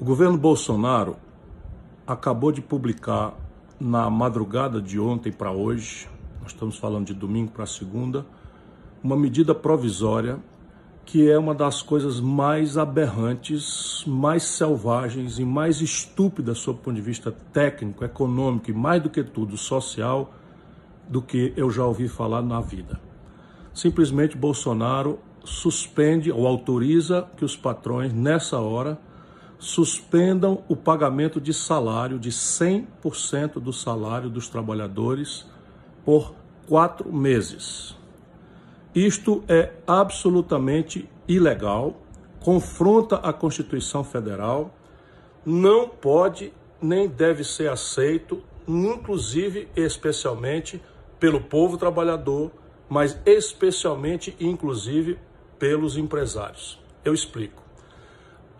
O governo Bolsonaro acabou de publicar na madrugada de ontem para hoje, nós estamos falando de domingo para segunda, uma medida provisória que é uma das coisas mais aberrantes, mais selvagens e mais estúpidas sob o ponto de vista técnico, econômico e mais do que tudo social do que eu já ouvi falar na vida. Simplesmente Bolsonaro suspende ou autoriza que os patrões nessa hora suspendam o pagamento de salário de 100% do salário dos trabalhadores por quatro meses. Isto é absolutamente ilegal, confronta a Constituição Federal, não pode nem deve ser aceito, inclusive especialmente pelo povo trabalhador, mas especialmente inclusive pelos empresários. Eu explico.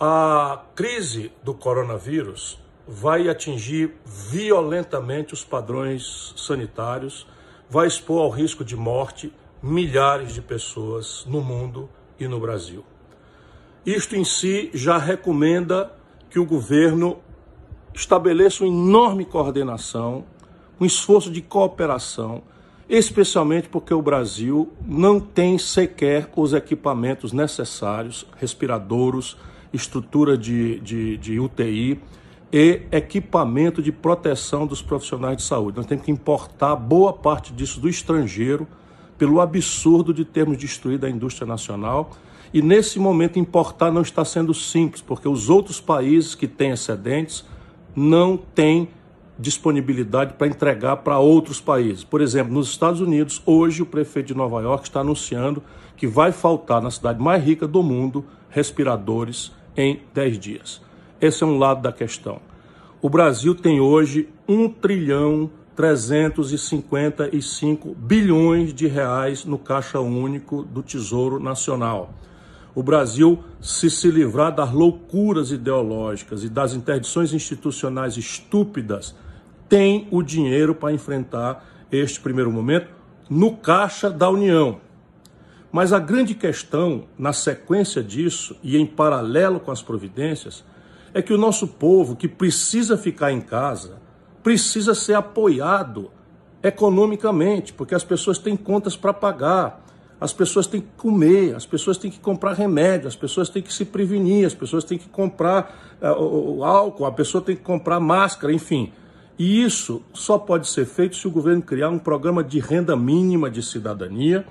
A crise do coronavírus vai atingir violentamente os padrões sanitários, vai expor ao risco de morte milhares de pessoas no mundo e no Brasil. Isto em si já recomenda que o governo estabeleça uma enorme coordenação, um esforço de cooperação, especialmente porque o Brasil não tem sequer os equipamentos necessários, respiradouros, estrutura de, de, de UTI e equipamento de proteção dos profissionais de saúde. Nós temos que importar boa parte disso do estrangeiro pelo absurdo de termos destruído a indústria nacional. E nesse momento importar não está sendo simples, porque os outros países que têm excedentes não têm disponibilidade para entregar para outros países. Por exemplo, nos Estados Unidos, hoje o prefeito de Nova York está anunciando que vai faltar na cidade mais rica do mundo respiradores em 10 dias. Esse é um lado da questão. O Brasil tem hoje 1 trilhão 355 bilhões de reais no caixa único do Tesouro Nacional. O Brasil, se se livrar das loucuras ideológicas e das interdições institucionais estúpidas, tem o dinheiro para enfrentar este primeiro momento no caixa da União. Mas a grande questão, na sequência disso e em paralelo com as providências, é que o nosso povo que precisa ficar em casa precisa ser apoiado economicamente, porque as pessoas têm contas para pagar, as pessoas têm que comer, as pessoas têm que comprar remédio, as pessoas têm que se prevenir, as pessoas têm que comprar uh, álcool, a pessoa tem que comprar máscara, enfim. E isso só pode ser feito se o governo criar um programa de renda mínima de cidadania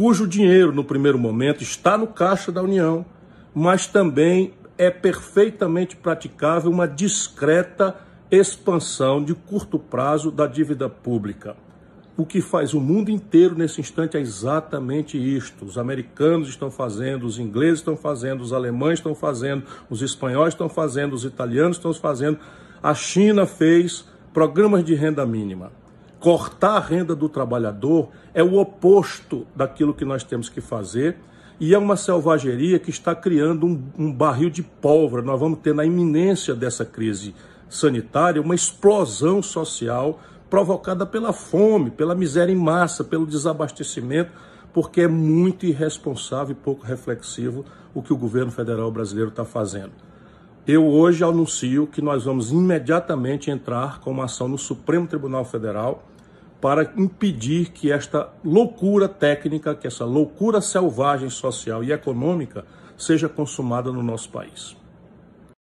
cujo dinheiro, no primeiro momento, está no caixa da União, mas também é perfeitamente praticável uma discreta expansão de curto prazo da dívida pública. O que faz o mundo inteiro nesse instante é exatamente isto. Os americanos estão fazendo, os ingleses estão fazendo, os alemães estão fazendo, os espanhóis estão fazendo, os italianos estão fazendo. A China fez programas de renda mínima cortar a renda do trabalhador é o oposto daquilo que nós temos que fazer e é uma selvageria que está criando um, um, barril de pólvora. Nós vamos ter na iminência dessa crise sanitária uma explosão social provocada pela fome, pela miséria em massa, pelo desabastecimento, porque é muito irresponsável e pouco reflexivo o que o governo federal brasileiro está fazendo. Eu hoje anuncio que nós vamos imediatamente entrar com uma ação no Supremo Tribunal Federal para impedir que esta loucura técnica, que essa loucura selvagem social e econômica seja consumada no nosso país.